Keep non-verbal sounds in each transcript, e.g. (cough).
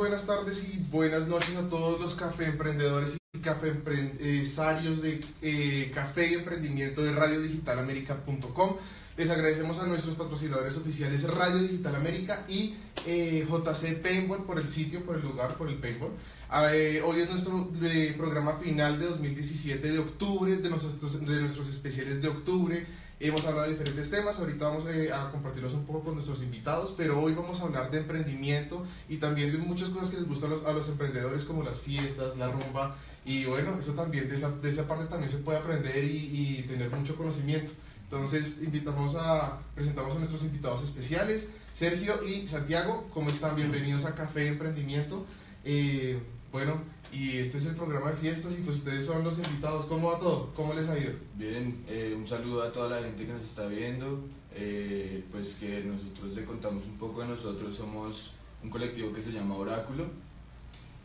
buenas tardes y buenas noches a todos los café emprendedores y café empresarios de eh, Café y Emprendimiento de RadioDigitalAmerica.com. Les agradecemos a nuestros patrocinadores oficiales Radio Digital América y eh, JC Paintball por el sitio, por el lugar, por el paintball. Ah, eh, hoy es nuestro eh, programa final de 2017 de octubre, de nuestros, de nuestros especiales de octubre. Hemos hablado de diferentes temas, ahorita vamos eh, a compartirlos un poco con nuestros invitados, pero hoy vamos a hablar de emprendimiento y también de muchas cosas que les gustan a los, emprendedores como las fiestas, la rumba y bueno, eso también, de esa, parte también se puede aprender y, y tener mucho conocimiento. Entonces, invitamos a, presentamos a nuestros invitados especiales, Sergio y Santiago. ¿Cómo están? Bienvenidos a Café Emprendimiento. Eh, bueno, y este es el programa de fiestas y pues ustedes son los invitados. ¿Cómo va todo? ¿Cómo les ha ido? Bien, eh, un saludo a toda la gente que nos está viendo. Eh, pues que nosotros le contamos un poco de nosotros. Somos un colectivo que se llama Oráculo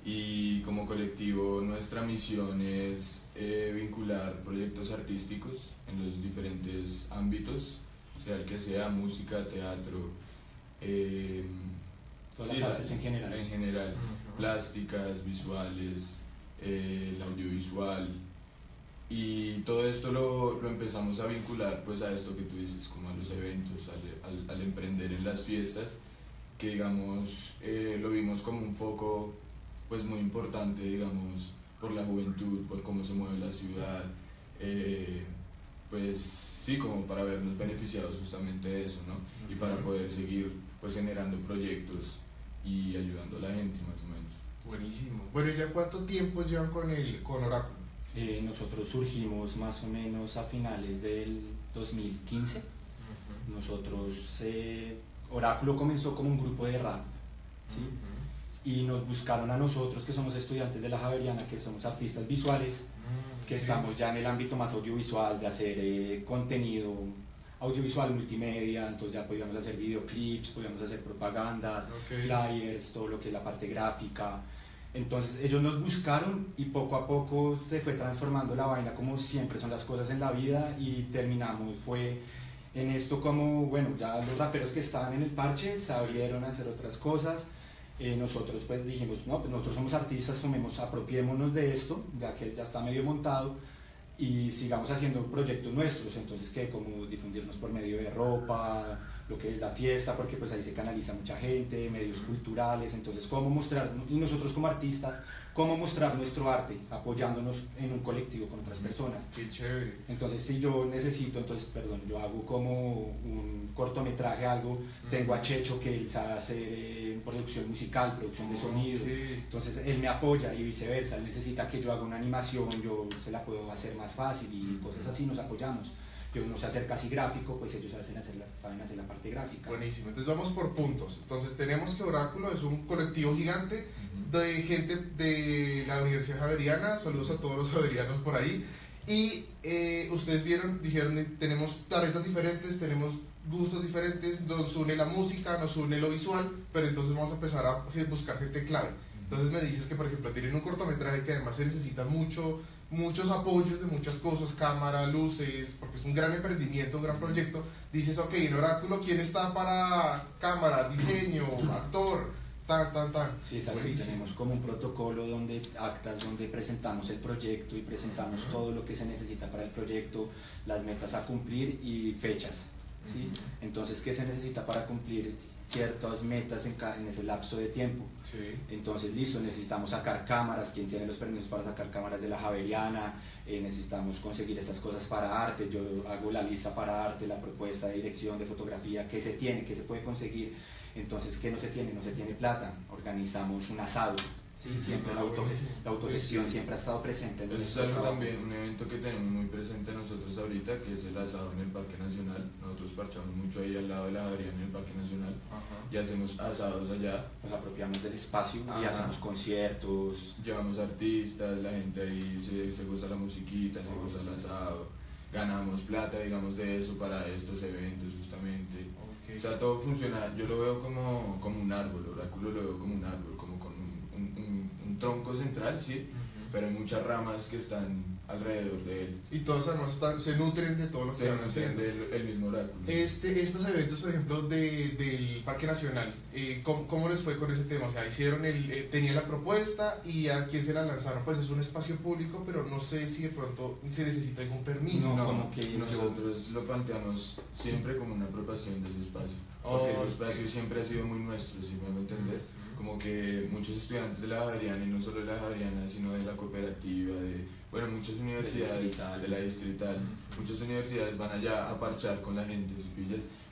y como colectivo nuestra misión es eh, vincular proyectos artísticos en los diferentes ámbitos, sea el que sea música, teatro, eh, Todas sí, las artes en general. en general, Ujú. Plásticas, visuales, eh, el audiovisual y todo esto lo, lo empezamos a vincular pues a esto que tú dices, como a los eventos, al, al- al emprender en las fiestas, que digamos eh, lo vimos como un foco pues muy importante, digamos, por la juventud, por cómo se mueve la ciudad, eh, pues sí, como para vernos beneficiados justamente de eso, ¿no? Y para poder seguir pues generando proyectos y ayudando a la gente más o menos. Buenísimo. Bueno, ¿y ya cuánto tiempo llevan con, el, con Oráculo? Eh, nosotros surgimos más o menos a finales del 2015. Nosotros, eh, Oráculo comenzó como un grupo de rap, ¿sí? Y nos buscaron a nosotros, que somos estudiantes de la Javeriana, que somos artistas visuales, que estamos ya en el ámbito más audiovisual, de hacer eh, contenido audiovisual multimedia, entonces ya podíamos hacer videoclips, podíamos hacer propagandas, Ok. flyers, todo lo que es la parte gráfica. Entonces ellos nos buscaron y poco a poco se fue transformando la vaina como siempre son las cosas en la vida y terminamos fue en esto como, bueno, ya los raperos que estaban en el parche se abrieron a hacer otras cosas. Eh, nosotros pues dijimos, no, pues nosotros somos artistas, tomemos, apropiémonos de esto, ya que ya está medio montado y sigamos haciendo proyectos nuestros, entonces que como difundirnos por medio de ropa, lo que es la fiesta, porque pues ahí se canaliza mucha gente, medios culturales, entonces cómo mostrar, y nosotros como artistas, cómo mostrar nuestro arte, apoyándonos en un colectivo con otras personas. Qué chévere. Entonces, si yo necesito, entonces, perdón, yo hago como un cortometraje, algo, tengo a Checho que él sabe hacer eh, producción musical, producción de sonido. Entonces, él me apoya y viceversa. Él necesita que yo haga una animación, yo se la puedo hacer más fácil y cosas así, nos apoyamos. Yo no sé hacer casi gráfico, pues ellos saben hacer la, saben hacer la parte gráfica. Buenísimo. Entonces vamos por puntos. Entonces tenemos que Oráculo es un colectivo gigante de gente de la Universidad Javeriana. Saludos a todos los javerianos por ahí. Y eh, ustedes vieron, dijeron, eh, tenemos talentos diferentes, tenemos gustos diferentes, nos une la música, nos une lo visual, pero entonces vamos a empezar a buscar gente clave. Entonces me dices que, por ejemplo, tienen un cortometraje que además se necesita mucho, muchos apoyos de muchas cosas, cámara, luces, porque es un gran emprendimiento, un gran proyecto. Dices, ok, en Oráculo, ¿quién está para cámara, diseño, actor? Tan, tan, tan. Sí, exacto. Buenísimo. tenemos como un protocolo donde actas donde presentamos el proyecto y presentamos todo lo que se necesita para el proyecto, las metas a cumplir y fechas. Entonces, ¿qué se necesita para cumplir ciertas metas en, en ese lapso de tiempo? Sí. Entonces, listo, necesitamos sacar cámaras, quien tiene los permisos para sacar cámaras de la Javeriana, eh, necesitamos conseguir estas cosas para arte, yo hago la lista para arte, la propuesta de dirección, de fotografía, qué se tiene, qué se puede conseguir, entonces, ¿qué no se tiene? No se tiene plata, organizamos un asado, ¿sí? Siempre la, auto- la autogestión Pues sí. siempre ha estado presente. en Eso es nuestro algo trabajo. también, un evento que tenemos muy presente nosotros ahorita, que es el asado en el Parque Nacional. Nosotros parchamos mucho ahí al lado de la Javeriana en el Parque Nacional Ajá. y hacemos asados allá. Nos apropiamos del espacio y Ajá. hacemos conciertos, Llevamos artistas, la gente ahí se, se goza la musiquita, se goza el asado. Ganamos plata, digamos, de eso para estos eventos justamente. Ok. O sea, todo funciona, yo lo veo como, como un árbol, Oráculo lo veo como un árbol, como un, tronco central, ¿sí? Ujú. Pero hay muchas ramas que están alrededor de él. Y todos además están, se nutren de todo lo que Se van nutren haciendo. del el mismo oráculo. Este, estos eventos, por ejemplo, de, del Parque Nacional, eh, ¿cómo, cómo les fue con ese tema? O sea, hicieron el, eh, tenían la propuesta y a quién se la lanzaron. Pues es un espacio público, pero no sé si de pronto se necesita algún permiso. No, No, como que nosotros lo planteamos siempre como una apropiación de ese espacio. Porque Oh, ese espacio siempre ha sido muy nuestro, si me hago entender. Como que muchos estudiantes de la Javeriana, y no solo de la Javeriana, sino de la cooperativa, de, bueno, muchas universidades, de la distrital, muchas universidades van allá a parchar con la gente.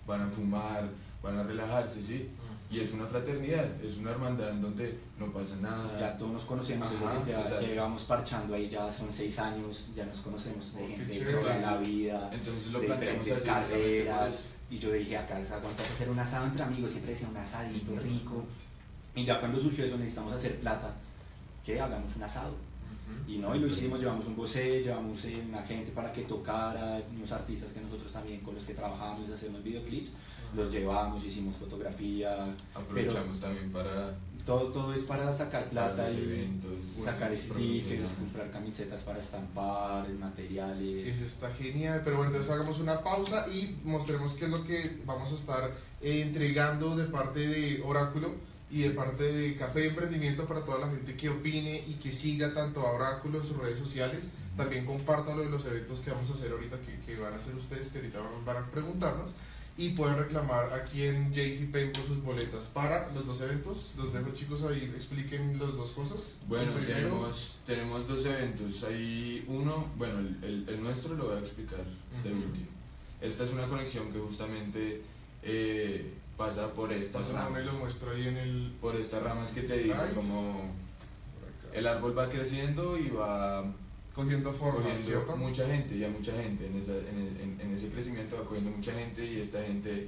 Van a fumar, van a relajarse, ¿sí? Y es una fraternidad, es una hermandad en donde no pasa nada. Ya todos nos conocemos, es Ajá, decir, ya, llevamos parchando ahí, ya son seis años, ya nos conocemos de gente de toda la vida, Entonces lo de diferentes así, carreras. Y yo dije, acá aguanta hacer un asado entre amigos, siempre decía un asadito rico. Y ya cuando surgió eso, necesitamos hacer plata, que hagamos un asado. Y no, y lo hicimos, llevamos un vocé, llevamos eh, una gente para que tocara, unos artistas que nosotros también con los que trabajamos hacemos videoclips, los llevamos, hicimos fotografía, Aprovechamos también para todo, todo es para sacar plata para y eventos, sacar bueno, stickers, comprar camisetas para estampar, materiales. Eso está genial, pero bueno, entonces hagamos una pausa y mostremos qué es lo que vamos a estar eh, entregando de parte de Oráculo y de parte de Café de Emprendimiento para toda la gente que opine y que siga tanto a Oráculo en sus redes sociales. También compartan lo de los eventos que vamos a hacer ahorita, que, que van a hacer ustedes, que ahorita van, van a preguntarnos. Y pueden reclamar aquí en JC Paint por sus boletas para los dos eventos. Los dejo chicos ahí, expliquen las dos cosas. Bueno, primero- tenemos, tenemos dos eventos. Hay uno, bueno, el, el- el nuestro lo voy a explicar de Ujú. último. Esta es una conexión que justamente eh, pasa por estas ramas. lo muestro ahí en el... Por estas ramas que te digo, Ay. como el árbol va creciendo y va Cogiendo forma, cogiendo mucha gente, ya mucha gente. En, esa- en, en- en ese crecimiento va cogiendo mucha gente y esta gente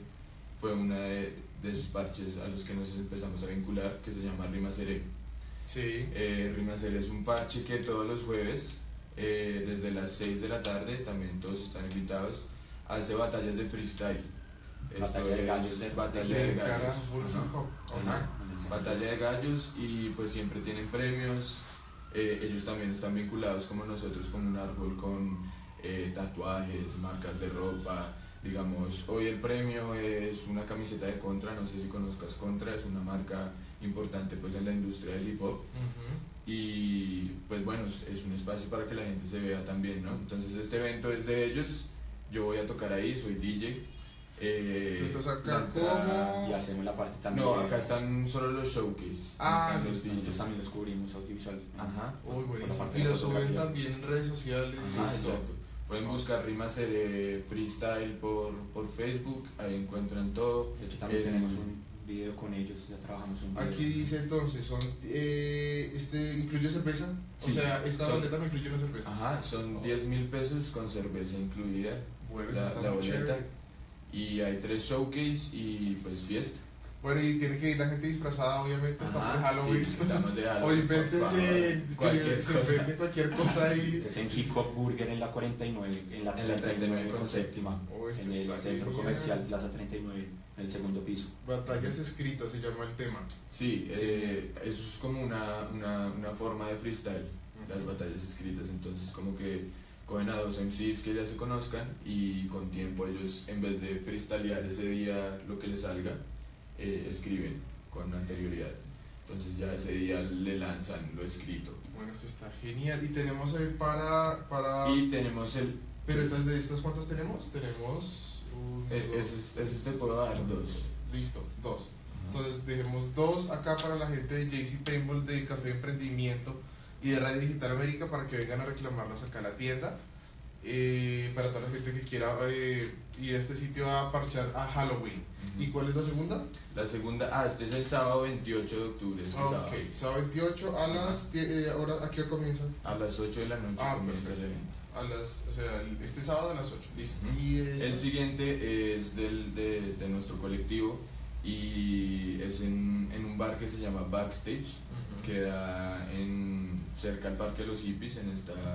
fue una de, de esos parches a los que nos empezamos a vincular, que se llama Rima Seré. Sí. Eh, Rimacer es un parche que todos los jueves, eh, desde las 6 de la tarde, también todos están invitados, hace batallas de freestyle. Batalla de gallos de- batalla de gallos. Ajá. Batalla de gallos y pues siempre tienen premios. Eh, ellos también están vinculados como nosotros, como un árbol con eh, tatuajes, marcas de ropa. Digamos, hoy el premio es una camiseta de Contra, no sé si conozcas Contra, es una marca importante pues en la industria del hip hop Ujú. y pues bueno, es- es un espacio para que la gente se vea también, ¿no? Entonces este evento es de ellos, yo voy a tocar ahí, soy DJ. Eh, Tú estás acá como- Y hacemos la parte también. No, acá están solo los showcase. Ah, los listo. Nosotros también los cubrimos audiovisual. Ajá. Uy, buenísimo. Y de lo suben también en redes sociales. Ajá, listo. exacto. Pueden Ah. buscar Rima Seré Freestyle por, por Facebook, ahí encuentran todo. De hecho, también Eh, tenemos un video con ellos, ya trabajamos un video. Aquí dice entonces, son, eh, este incluye cerveza. Sí, o sea, esta son- boleta me incluye una cerveza. Ajá, son 10 mil pesos con cerveza incluida. Bueno, la, está la muy boleta. chévere. Y hay tres showcase y pues fiesta. Bueno, y tiene que ir la gente disfrazada, obviamente, estamos de Ajá, Halloween. sí, estamos de o Halloween, por invéntense. Cualquier cosa. cualquier cosa ahí. Es en Hip Hop Burger en la 49, en la En la 39 con séptima. Oh, este en el centro genial. comercial Plaza 39, en el segundo piso. Batallas escritas se llama el tema. Sí, eh, eso es como una, una, una forma de freestyle, las Ujú. batallas escritas. Entonces, como que cogen a dos MCs que ya se conozcan y con tiempo ellos, en vez de freestylear ese día lo que les salga, eh, escriben con anterioridad. Entonces, ya ese día le lanzan lo escrito. Bueno, esto está genial. Y tenemos ahí para. para... Y tenemos el. Pero entonces, ¿de estas cuántas tenemos? Tenemos. un, eh, dos, Ese, ese te puedo dar dos. Listo, dos. Entonces dejemos dos acá para la gente de JC Paintball de Café Emprendimiento y de Radio Digital América para que vengan a reclamarlos acá a la tienda. Eh, para toda la gente que quiera eh, ir a este sitio a parchar a Halloween. Ujú. ¿Y cuál es la segunda? La segunda, ah, este es el sábado 28 de octubre. Este sábado. ok, sábado 28 a las. eh, ahora, ¿A qué hora comienza? A las 8 de la noche Ah, comienza el evento. A las, o sea, este sábado a las 8. Listo. Ujú. Y esta- El siguiente es del, de, de nuestro colectivo y es en, en un bar que se llama Backstage, Ujú. queda en, cerca al Parque de los Hippies, en esta en La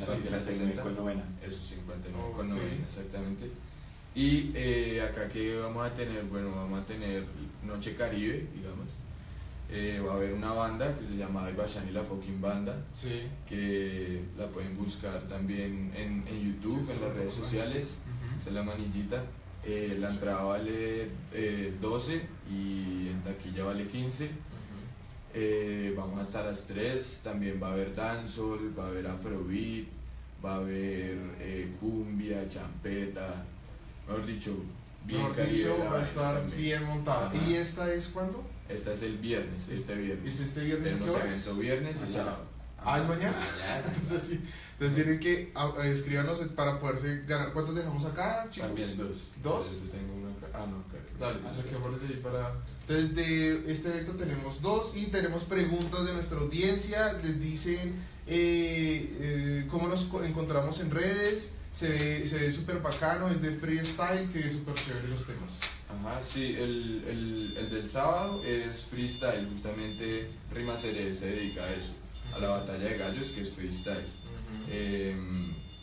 la Parque de la 59 60. con novena. Eso, 59 Ok. con novena, exactamente. Y eh, acá que vamos a tener, bueno, vamos a tener Noche Caribe, digamos. eh, va a haber una banda que se llama Ibashan y la fucking banda, Sí. que la pueden buscar también en, en YouTube, Sí, en las redes sociales, esa es la manillita. Eh, la entrada vale eh, 12 y en taquilla vale 15. Eh, vamos hasta las 3, también va a haber dancehall, va a haber afrobeat, va a haber eh, cumbia, champeta, mejor dicho, bien Mejor dicho, va a estar también. bien montada. Ajá. ¿Y esta es cuándo? Esta es el viernes, este viernes. ¿Es este viernes a qué Tenemos horas? evento viernes y Mañana. sábado. Ah, es mañana. (laughs) Entonces, sí. Entonces tienen que escríbanos para poderse ganar. ¿Cuántos dejamos acá, chicos? También dos. ¿Dos? Yo tengo una. Ah, no, acá. Dale, de ahí para... Entonces de este evento tenemos dos y tenemos preguntas de nuestra audiencia. Les dicen eh, eh, cómo nos co- encontramos en redes. Se ve, se ve súper bacano, es de freestyle, que es súper chévere los temas. Ajá, sí, el, el, el del sábado es freestyle, justamente Rima Cere se dedica a eso, a la batalla de gallos que es freestyle. Eh,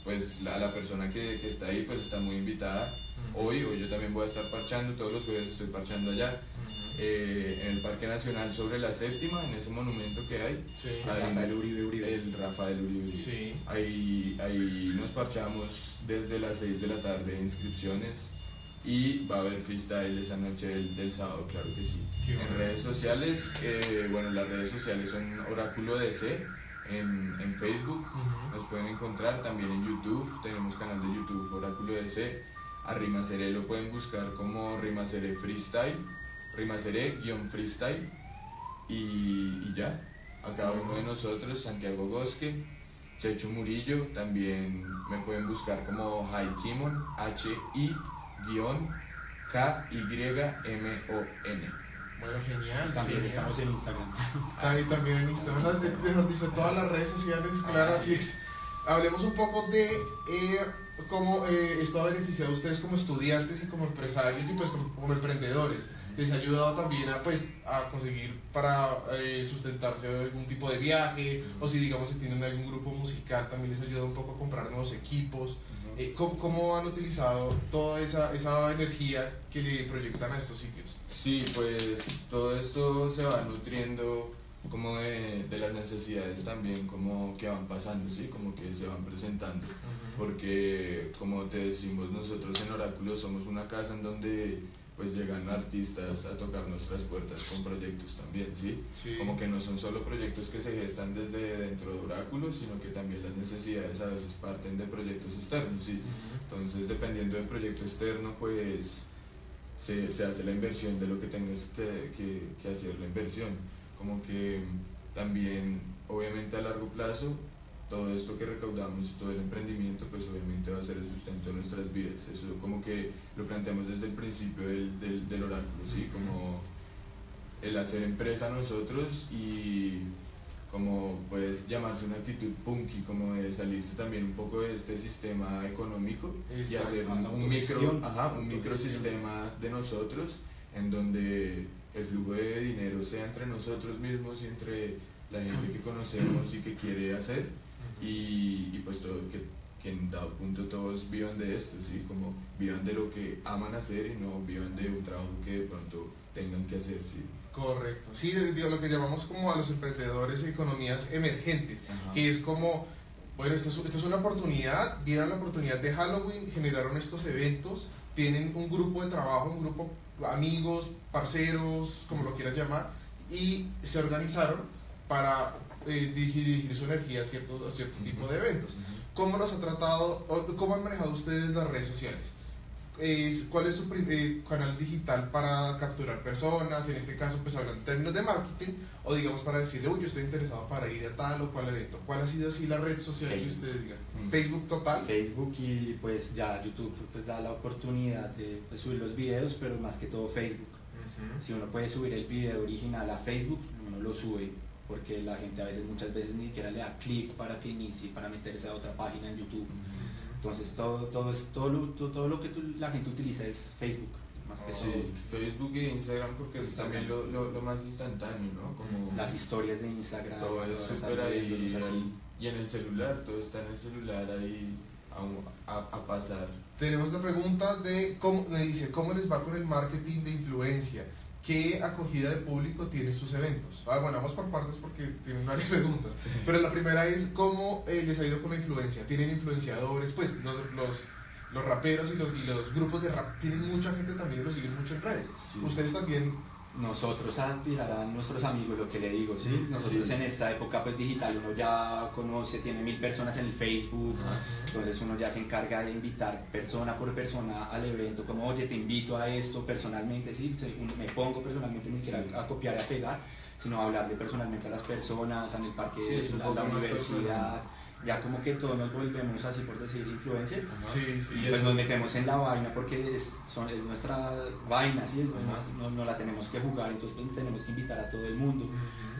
pues la, la persona que, que está ahí pues está muy invitada. Hoy, hoy yo también voy a estar parchando, todos los jueves estoy parchando allá, eh, en el Parque Nacional sobre la séptima, en ese monumento que hay. Sí. Ahí, Rafael Uribe Uribe. El Rafael Uribe. Sí. Ahí, ahí nos parchamos desde las 6 de la tarde inscripciones y va a haber freestyle esa noche del, del sábado, claro que sí. Qué en bueno. redes sociales, eh, bueno, las redes sociales son Oráculo DC en, en Facebook, Ujú. nos pueden encontrar también en YouTube, tenemos canal de YouTube Oráculo DC, a Rimaceré lo pueden buscar como Rimaceré Freestyle, Rimaceré-freestyle y, y ya, a cada uno de nosotros, Santiago Bosque, Checho Murillo, también me pueden buscar como Haikimon, H-I-K-Y-M-O-N. Bueno, genial. También genial. estamos en Instagram. (laughs) También, también en Instagram, de- nos dice todas las redes sociales, claro, así es. Hablemos un poco de eh, cómo eh, esto ha beneficiado a ustedes como estudiantes y como empresarios y pues como, como emprendedores. Les ha ayudado también a, pues, a conseguir para eh, sustentarse algún tipo de viaje o si digamos si tienen algún grupo musical también les ayuda un poco a comprar nuevos equipos. Eh, ¿cómo, cómo han utilizado toda esa, esa energía que le proyectan a estos sitios? Sí, pues todo esto se va nutriendo como de, de las necesidades también como que van pasando, ¿sí? Como que se van presentando. Porque como te decimos nosotros en Oráculo somos una casa en donde pues llegan artistas a tocar nuestras puertas con proyectos también, ¿sí? Sí. Como que no son solo proyectos que se gestan desde dentro de Oráculo, sino que también las necesidades a veces parten de proyectos externos, ¿sí? Entonces, dependiendo del proyecto externo, pues se, se hace la inversión de lo que tengas que, que- que hacer la inversión. Como que también, obviamente a largo plazo, todo esto que recaudamos y todo el emprendimiento, pues obviamente va a ser el sustento de nuestras vidas. Eso como que lo planteamos desde el principio del, del, del oráculo, ¿sí? Como el hacer empresa nosotros y como puedes llamarse una actitud punky, como de salirse también un poco de este sistema económico y hacer un, un micro, ajá, un microsistema de nosotros en donde el flujo de dinero sea entre nosotros mismos y entre la gente que conocemos y que quiere hacer y, y pues todo que, que en dado punto todos vivan de esto, ¿sí? como vivan de lo que aman hacer y no vivan de un trabajo que de pronto tengan que hacer. ¿sí? Correcto. Sí, digo, lo que llamamos como a los emprendedores y economías emergentes, Ajá. que es como, bueno, esto es, esto es una oportunidad, vieron la oportunidad de Halloween, generaron estos eventos, tienen un grupo de trabajo, un grupo amigos, parceros, como lo quieran llamar, y se organizaron para eh, dirigir, dirigir su energía a cierto, a cierto tipo de eventos. ¿Cómo los ha tratado, o cómo han manejado ustedes las redes sociales? Es, ¿Cuál es su eh, canal digital para capturar personas? En este caso, pues hablando en términos de marketing, o digamos para decirle, uy, yo estoy interesado para ir a tal o cual evento. ¿Cuál ha sido así la red social que Facebook. ustedes digan? Mm. Facebook total. Facebook y pues ya YouTube pues da la oportunidad de pues, subir los videos, pero más que todo Facebook. Si uno puede subir el video original a Facebook, uno lo sube porque la gente a veces, muchas veces ni siquiera le da clic para que inicie, para meterse a otra página en YouTube. Entonces todo, todo, es, todo, lo, todo, todo lo que tú- la gente utiliza es Facebook. Más que Sí, Facebook e Instagram porque es Instagram. también lo, lo, lo más instantáneo, ¿no? Como. Las historias de Instagram, todo es súper ahí, así. y en el celular, todo está en el celular ahí a, a, a pasar. Tenemos la pregunta de cómo, me dice, ¿cómo les va con el marketing de influencia? ¿Qué acogida de público tienen sus eventos? Ah, bueno, vamos por partes porque tienen varias (laughs) preguntas. Pero la primera es, ¿cómo eh, les ha ido con la influencia? ¿Tienen influenciadores? Pues los, los, los raperos y los, y los grupos de rap tienen mucha gente también, los siguen mucho en redes. Sí. Ustedes también nosotros a tirar a nuestros amigos lo que le digo, ¿sí? Nosotros Sí. en esta época pues digital uno ya conoce, tiene mil personas en el Facebook, Ajá. entonces uno ya se encarga de invitar persona por persona al evento, como oye te invito a esto personalmente, sí, uno- me pongo personalmente siquiera Sí. a copiar y a pegar, sino hablarle personalmente a las personas, en el parque, Sí, a la universidad, ya como que todos nos volvemos así por decir influencers. Ajá. Sí, sí. Y pues nos metemos en la vaina porque es, son, es nuestra vaina, ¿sí? Es- Ajá. no, no la tenemos que jugar, entonces pues, tenemos que invitar a todo el mundo.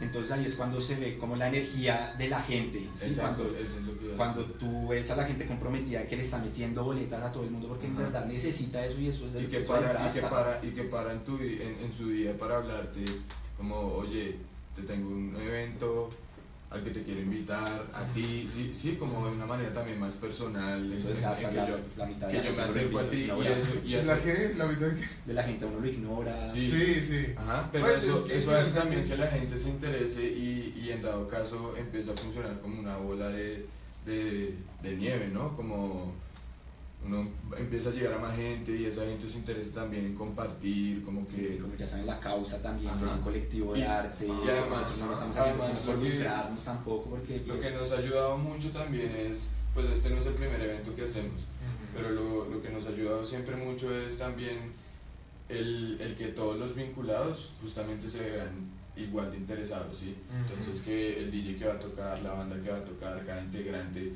Entonces ahí es cuando se ve como la energía de la gente, ¿sí? Exacto, Cuando, eso es lo que cuando tú ves a la gente comprometida que le está metiendo boletas a todo el mundo porque en Ajá. verdad necesita eso y eso es y que eso para, y que para, y que para en, tu, en, en su día para hablarte como oye te tengo un evento al que te quiero invitar a ti sí sí como de una manera también más personal en, Eso en- que la, yo la mitad de que yo me acerco a ti y eso y ¿La qué? ¿La mitad de qué? De la gente uno lo ignora. Sí. Sí, sí. Ajá, pero Pues, eso, es que eso hace también que la gente se interese y, y en dado caso empieza a funcionar como una bola de, de, de nieve, ¿no? Como uno empieza a llegar a más gente y esa gente se interesa también en compartir, como que... como ya saben la causa también, Ajá. pues un colectivo de Y- arte, y además- no lo estamos además lo por que- tampoco porque Lo pues, que nos ha ayudado mucho también es, pues este no es el primer evento que hacemos, pero lo, lo que nos ha ayudado siempre mucho es también el, el que todos los vinculados justamente se vean igual de interesados, ¿sí? Ujú. Entonces que el DJ que va a tocar, la banda que va a tocar, cada integrante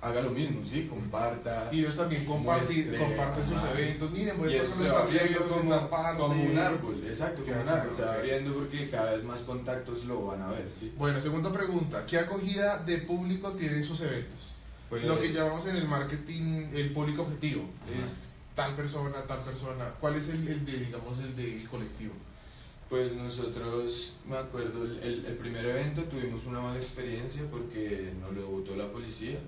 haga lo mismo, ¿sí? Comparta. Y ellos también compartir, comparten sus ajá. eventos. Miren, pues estos eso son los como, parte. como un árbol, exacto, como un árbol, se va abriendo porque cada vez más contactos lo van a ver, ¿sí? Bueno, segunda pregunta. ¿Qué acogida de público tienen sus eventos? Pues, Lo que llamamos en el marketing el público objetivo. Ajá. Es tal persona, tal persona. ¿Cuál es el, el de, digamos, el del colectivo? Pues nosotros, me acuerdo, el, el- el primer evento tuvimos una mala experiencia porque nos lo votó la policía,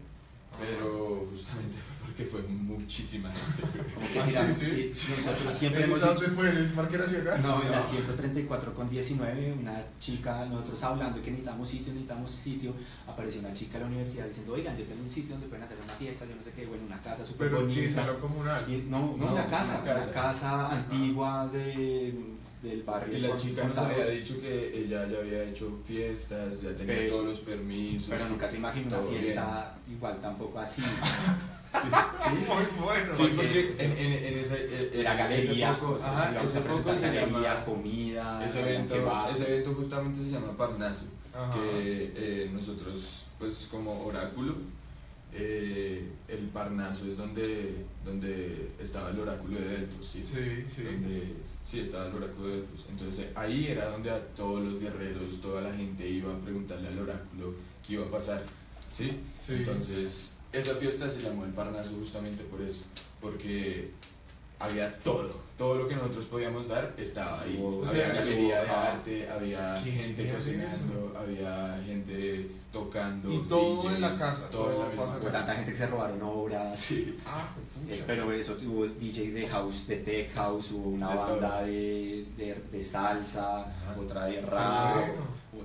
pero justamente fue porque fue muchísima gente. Ah, tiramos, sí, sí, nosotros siempre ¿En hemos dicho, fue? ¿En el Parque Nacional? No, en la No. 134 con 19, una chica, nosotros hablando que necesitamos sitio, necesitamos sitio, apareció una chica de la universidad diciendo, oigan, yo tengo un sitio donde pueden hacer una fiesta, yo no sé qué, bueno, una casa súper Pero bonita. salón comunal. Y- no, no, No, una casa, una una casa. casa, antigua de, del barrio. Y la chica nos había dicho que ella ya había hecho fiestas, ya tenía Pero- todos los permisos. Pero nunca se imaginó una bien. fiesta igual tampoco así. (laughs) (laughs) Muy bueno. Sí, Porque- en, en, en esa, en- en galería, ese foco, ajá, ese foco se galería, llama, comida, ese evento, ese evento justamente se llama Parnaso, Ajá. que eh, nosotros, pues como oráculo, eh, el Parnaso es donde, donde estaba el oráculo de Delfos, ¿sí? Sí, sí. Donde, sí, estaba el oráculo de Delfos. Entonces ahí era donde a todos los guerreros, toda la gente iba a preguntarle al oráculo qué iba a pasar, ¿sí? Sí. Entonces esa fiesta se llamó el Parnaso justamente por eso, porque había todo, todo lo que nosotros podíamos dar estaba ahí. Hubo- había o sea, galería de arte, había gente cocinando, había gente tocando. Y todo en la casa, todo en la misma casa. tanta gente que se robaron obras. Sí. Ah, Eh, pero eso hubo DJ de house, de tech house, hubo una De banda de, de, de salsa, Ajá. otra de rap.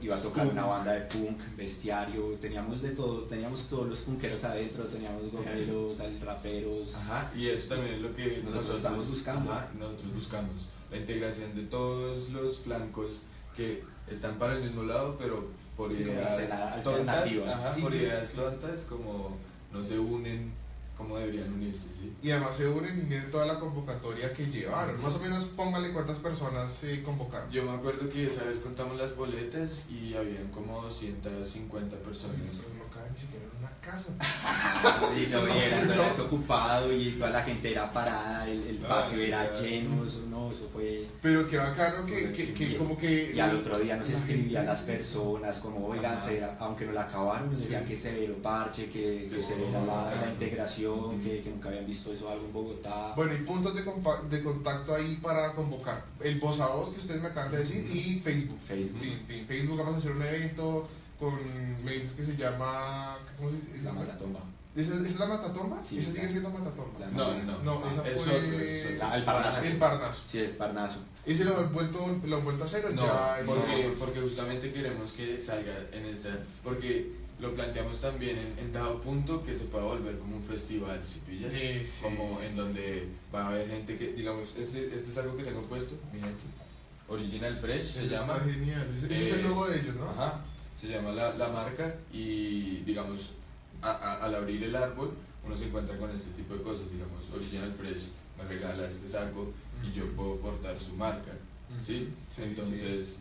Iba a tocar una banda de punk, bestiario, teníamos de todo, teníamos todos los punkeros adentro, teníamos gomeros, raperos, Ajá, y eso también es lo que Nosotros estamos buscando. ajá, nosotros buscamos. La integración de todos los flancos que están para el mismo lado, pero por ideas tontas, ajá, por ideas tontas, como no se unen como deberían unirse, ¿sí? Y además se unen y miren toda la convocatoria que llevaron. Más o menos póngale cuántas personas se convocaron. Yo me acuerdo que esa vez contamos las boletas y habían como 250 personas. No cabe ni siquiera en una casa. y no, y era, era desocupado y toda la gente era parada, el, el Ah, patio sí, era claro. lleno, eso no, eso fue... Pero qué bacano que, que, que como que... Y al otro día nos la escribían gente- las personas como, oigan, verá- aunque no la acabaron, nos decían Sí. que severo parche, que, que severa la, la integración, que, que nunca habían visto eso algo en Bogotá. Bueno, y puntos de, compa- de contacto ahí para convocar. El voz a voz que ustedes me acaban de decir y Facebook. Facebook. Facebook vamos a hacer un evento con, me dices que se llama, ¿cómo se La llama? Matatomba. ¿Esa, esa es la Matatomba? Sí, esa sigue la- siendo Matatomba. la- No, no, no. No, esa es fue otro, es otro. La- el Parnaso. el Parnaso. Sí, es Parnaso. ¿Ese lo han vuelto, lo han vuelto a hacer o No, ya porque, porque justamente queremos que salga en esta, porque lo planteamos también en, en dado punto que se pueda volver como un festival, ¿sí pillas? Sí, sí, como sí, en donde va a haber gente que, digamos, este, este es algo que tengo puesto, mi gente, Original Fresh se Eso llama. Está genial. Ese, ese es el Eh, logo de ellos, ¿no? Ajá, se llama la, la marca y digamos, a- a- al abrir el árbol uno se encuentra con este tipo de cosas, digamos, Original Fresh me regala este saco y yo puedo portar su marca, ¿sí? Sí, Entonces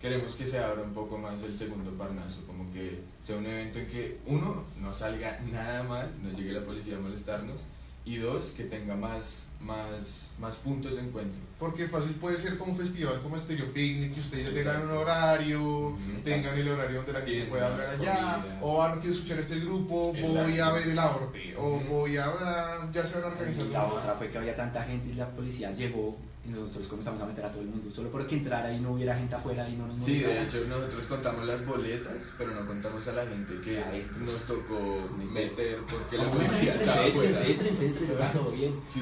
queremos que se abra un poco más el segundo Parnaso, como que sea un evento en que uno, no salga nada mal, no llegue la policía a molestarnos y dos, que tenga más, más, más puntos de encuentro. Porque fácil puede ser como un festival como Stereo Picnic, que ustedes ya tengan un Exacto. horario, tengan el horario donde la gente Tiendas, pueda hablar allá, comida. o ah, no quiero escuchar este grupo, voy Exacto. a ver el aborte, o Ujú. voy a, ah, ya se van Y organizando. la otra fue que había tanta gente y la policía llegó y nosotros comenzamos a meter a todo el mundo solo porque entrara y no hubiera gente afuera y no nos Sí, de hecho nosotros contamos las boletas, pero no contamos a la gente que nos tocó meter porque (laughs) la policía "Éntrense, estaba afuera. éntrense, éntrense, está todo bien. Sí,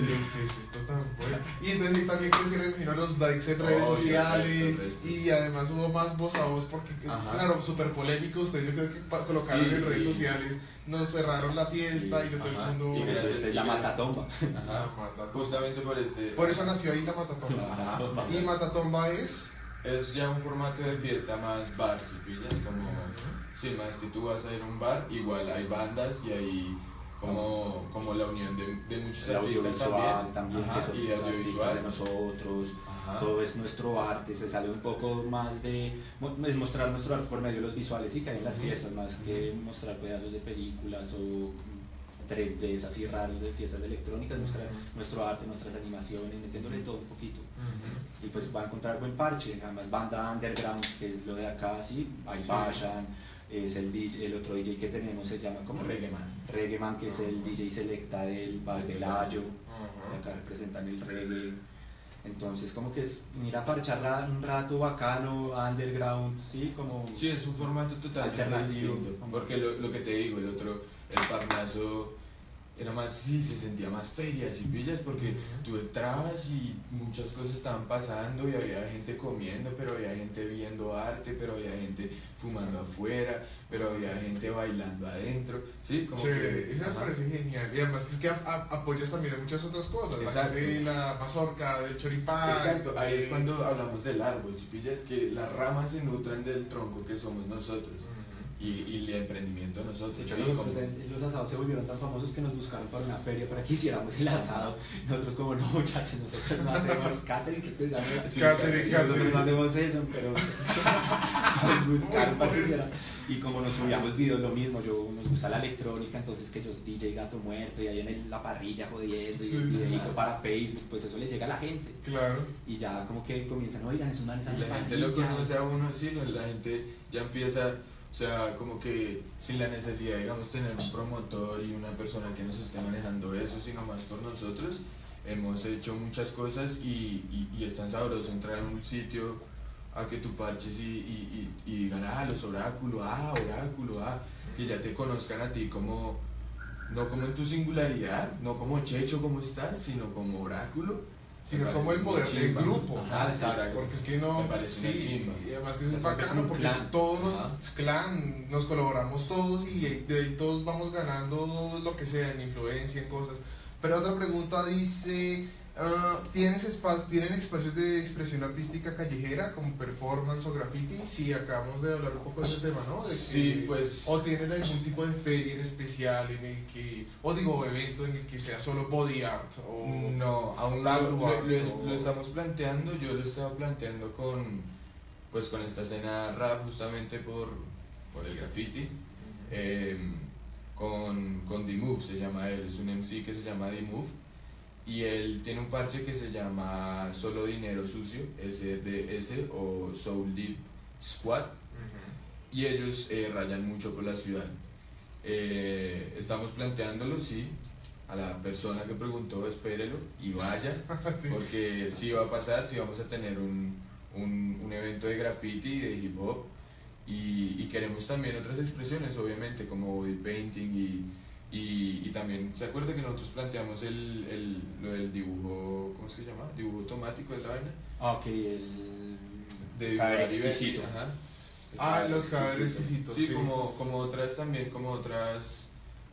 ¿qué es esto tan bueno? Y entonces sí, también crecieron imagino, los likes en redes Obvio, sociales y además hubo más voz a voz porque, Ajá. claro, súper polémico. Ustedes yo creo que colocaron Sí, en redes sociales, nos cerraron la fiesta Sí, y de todo el mundo. Y Por eso gracias, esta es la matatomba. Ajá. La Matatomba. Justamente por este. Por eso nació ahí la Matatomba. La matatomba. Y Matatomba es. Es ya un formato de fiesta más bar, si pillas, como. Sí, más que tú vas a ir a un bar, igual hay bandas y hay como, como la unión de, de muchos El artistas audiovisual también. Ajá, que son y los artistas audiovisual. de nosotros. Ajá. Todo es nuestro arte, se sale un poco más de es mostrar nuestro arte por medio de los visuales y que hay en las fiestas, más que mostrar pedazos de películas o 3Ds así raros de fiestas electrónicas, mostrar nuestro arte, nuestras animaciones, metiéndole todo un poquito. Y pues va a encontrar buen parche, además banda underground, que es lo de acá, sí, hay Sí. Es el, DJ, el otro DJ que tenemos se llama como Reggae Man. Reggae Man, que es el DJ selecta del Barbelayo, de acá representan el reggae. Entonces, como que es ir a parchar un rato bacano, underground, sí, como. Sí, es un formato totalmente Alternativo. Porque lo, lo que te digo, el otro, el Parnaso, era más, sí, se sentía más feria, si pillas, porque tú entrabas y muchas cosas estaban pasando y había gente comiendo, pero había gente viendo arte, pero había gente fumando afuera, pero había gente bailando adentro, ¿sí? Como Sí, que, eso me parece genial. Y además que es que a- a- apoyas también en muchas otras cosas. La, Exacto. de la mazorca, del choripán. Exacto, ahí es cuando hablamos del árbol, si pillas que las ramas se nutran del tronco que somos nosotros. Y, y el emprendimiento de nosotros. De hecho, ¿sí? Como- en- los asados se volvieron tan famosos que nos buscaron para una feria para que hiciéramos el asado. Nosotros, como no, muchachos, nosotros no hacemos catering, que es que se llama. Sí, Catering, Nosotros no hacemos eso, pero (laughs) nos buscaron para que hiciera. Y como nos subíamos videos, lo mismo. Yo nos gusta la electrónica, entonces que ellos DJ Gato Muerto y ahí en el- la parrilla jodiendo y Sí, el videito para Facebook, pues eso le llega a la gente. Claro. Y ya como que comienzan, oigan, Y hacen la gente lo parrilla". conoce a uno, sí, no, la gente ya empieza, o sea, como que sin la necesidad, digamos, tener un promotor y una persona que nos esté manejando eso, sino más por nosotros, hemos hecho muchas cosas y, y, y es tan sabroso entrar a un sitio a que tú parches y, y, y, y digan, ah, los oráculos, ah, oráculo, ah, que ya te conozcan a ti como, no como en tu singularidad, no como Checho, ¿cómo estás? Sino como oráculo. Sino como el poder del grupo. Ajá, exacto. Porque es que no. Sí, y además que eso es bacano porque clan. todos Ajá. los clan nos colaboramos todos y de ahí todos vamos ganando lo que sea en influencia, en cosas. Pero otra pregunta dice: ah, ¿tienes espacio, ¿tienen espacios de expresión artística callejera como performance o graffiti? Sí, acabamos de hablar un poco de ese tema, ¿no? De que- Sí, pues- O tienen algún tipo de feria en especial en el que. O digo, evento en el que sea solo body art. O, No, aún lo, lo- art, lo es- o- lo estamos planteando, yo lo estaba planteando con, pues con esta escena rap justamente por, por el graffiti, eh, con, con D-Move se llama él, es un MC que se llama D-Move y él tiene un parche que se llama Solo Dinero Sucio, SDS o Soul Deep Squad Ujú. y ellos eh, rayan mucho por la ciudad. Eh, estamos planteándolo, sí, a la persona que preguntó, espérelo y vaya, (laughs) Sí. porque sí va a pasar, sí vamos a tener un, un, un evento de graffiti, de hip hop, y, y queremos también otras expresiones, obviamente, como body painting y, Y, y también, ¿se acuerda que nosotros planteamos el, el, lo del dibujo, ¿cómo se llama? Dibujo automático de la vaina. Ah, ok, el... De ver- exquisito. Ajá. Ah, los cadáveres exquisitos, Sí, sí. Como, como otras también, como otras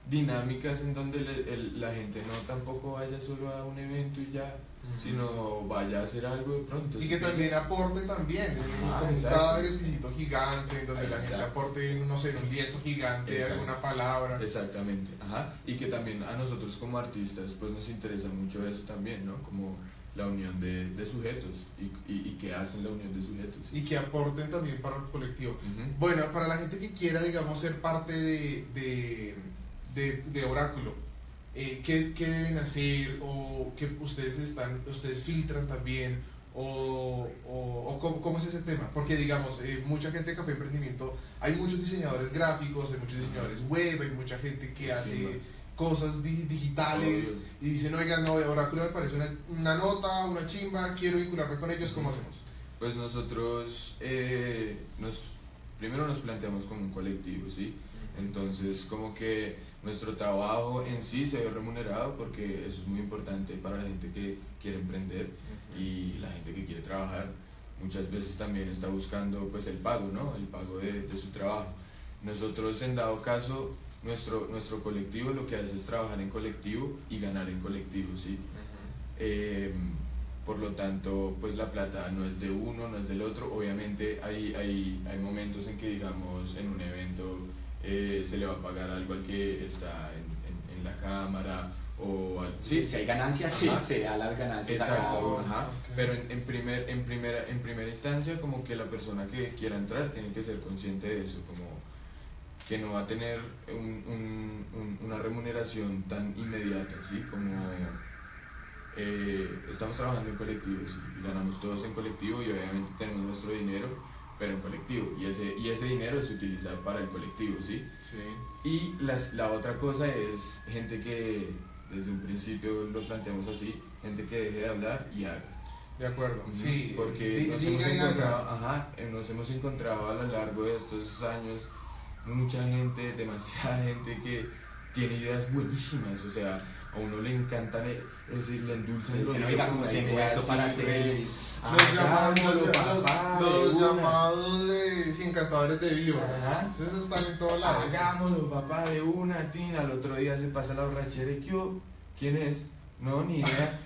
dinámicas en donde le- el- la gente no tampoco vaya solo a un evento y ya, Ujú. sino vaya a hacer algo de pronto. Y ¿sí que también aporte también, Ah, como un exacto. cadáver exquisito gigante, donde la gente Exacto. aporte, no sé, un lienzo gigante, Exacto. alguna palabra. Exactamente, ajá. Y que también a nosotros como artistas pues nos interesa mucho eso también, ¿no? Como la unión de, de sujetos y, y, y que hacen la unión de sujetos. Y que aporten también para el colectivo. Ujú. Bueno, para la gente que quiera, digamos, ser parte de, de, de, de Oráculo, eh, ¿qué, qué deben hacer? ¿O qué ustedes, están, ustedes filtran también? ¿O, o, o cómo, cómo es ese tema? Porque, digamos, eh, mucha gente de Café Emprendimiento, hay muchos diseñadores gráficos, hay muchos diseñadores web, hay mucha gente que Sí, hace ¿no? cosas di- digitales y dicen, oiga, no, Oráculo me parece una, una nota, una chimba, quiero vincularme con ellos, ¿cómo hacemos? Pues nosotros eh, nos, primero nos planteamos como un colectivo, ¿sí? Entonces como que nuestro trabajo en sí se ve remunerado porque eso es muy importante para la gente que quiere emprender y la gente que quiere trabajar muchas veces también está buscando pues el pago, ¿no? El pago de, de su trabajo. Nosotros en dado caso, nuestro, nuestro colectivo lo que hace es trabajar en colectivo y ganar en colectivo, ¿sí? Eh, por lo tanto, pues la plata no es de uno, no es del otro. Obviamente hay, hay, hay momentos en que, digamos, en un evento eh, se le va a pagar algo al que está en, en- en la cámara o al... Sí, si hay ganancias, sí, se da las ganancias Exacto, ajá. Pero en, en primer, en, primera, en primera instancia como que la persona que quiera entrar tiene que ser consciente de eso, como que no va a tener un- un- un- una remuneración tan inmediata, ¿sí? Como eh, estamos trabajando en colectivo, ¿sí? y ganamos todos en colectivo y obviamente tenemos nuestro dinero, pero en colectivo, y ese, y ese dinero se utiliza para el colectivo, ¿sí? Sí. Y las, la otra cosa es gente que desde un principio lo planteamos así, gente que deje de hablar y haga. De acuerdo, sí. porque nos, hemos encontrado, ajá, nos hemos encontrado a lo largo de estos años mucha gente, demasiada gente que tiene ideas buenísimas, o sea, a uno le encantan, es decir, le endulzan el oído oiga, como tengo esto así, para hacer. Los llamados, Hagámoslo, los, papá, los- de encantadores de vivo. Ajá. Esos están en todos lados. Hagámoslo, papá, de una, tina. Al otro día se pasa la borrachera y. ¿Quién es? No, ni idea.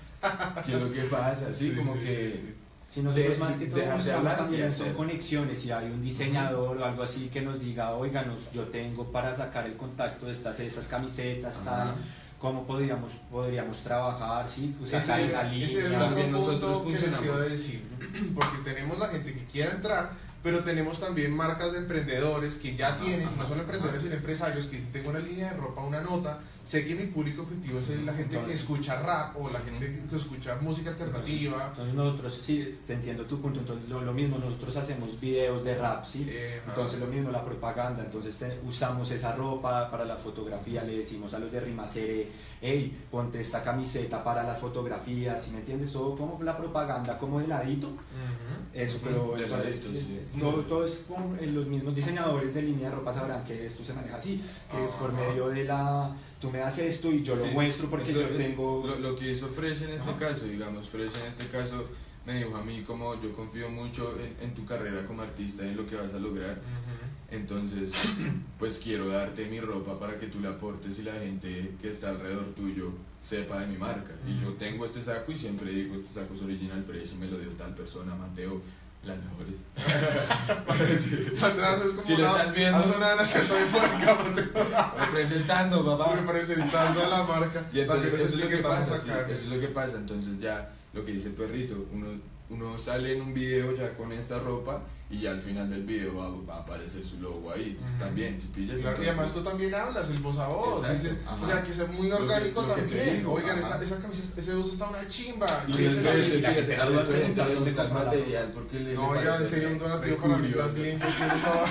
¿Qué es lo que pasa? Así Sí, como sí, que... sí, sí. Si nosotros de- más que todo dejar de buscamos también hacer. son conexiones, si hay un diseñador o algo así que nos diga, oiganos, yo tengo para sacar el contacto de estas, esas camisetas, tal, cómo podríamos, podríamos trabajar, sí, Ese sacar la línea. ese era el otro nosotros punto que les iba a decir. Porque tenemos la gente que quiera entrar, pero tenemos también marcas de emprendedores que ya tienen, no solo emprendedores, sino empresarios que tengo una línea de ropa, una nota, sé que mi público objetivo es la gente que escucha rap o la gente que escucha música alternativa. Entonces nosotros, sí, te entiendo tu punto, entonces lo, lo mismo, nosotros hacemos videos de rap, ¿sí? Ajá. Entonces lo mismo, la propaganda, entonces te- usamos esa ropa para la fotografía, le decimos a los de Rimacere, hey, ponte esta camiseta para las fotografías, ¿sí me entiendes? Todo como la propaganda, como de ladito, Ujú. eso, pero entonces ladito, sí. Eh, todo, todo es con eh, los mismos diseñadores de línea de ropa sabrán que esto se maneja así, que es por Ajá. medio de la, tú me das esto y yo lo Sí. muestro porque Esto yo tengo... Lo, lo que hizo Fresh en este Ajá. caso, digamos, Fresh en este caso me dijo a mí como yo confío mucho en, en tu carrera como artista, en lo que vas a lograr. Ujú. Entonces, (coughs) pues quiero darte mi ropa para que tú la aportes y la gente que está alrededor tuyo sepa de mi marca. Y yo tengo este saco y siempre digo, este saco es original Fresh y me lo dio tal persona, Mateo, las mejores. (laughs) Si lo una- estás viendo. hace una nación también por acá, Representando, papá. representando a la marca. Y entonces eso es lo que pasa, sí, eso es lo que pasa, entonces ya lo que dice el perrito, uno, uno sale en un video ya con esta ropa y ya al final del video va, va a aparecer su logo ahí Ujú. también, si pillas. Claro, y entonces- además tú también hablas, el voz a voz. Dices, o sea, que es muy orgánico lo que también. digo, Oigan, esta, esa camisa, ese uso está una chimba. Y ¿Qué les es el- y que te da gente le gusta material porque le, No, oiga, en serio, un donativo para mí también. Yo quiero esa.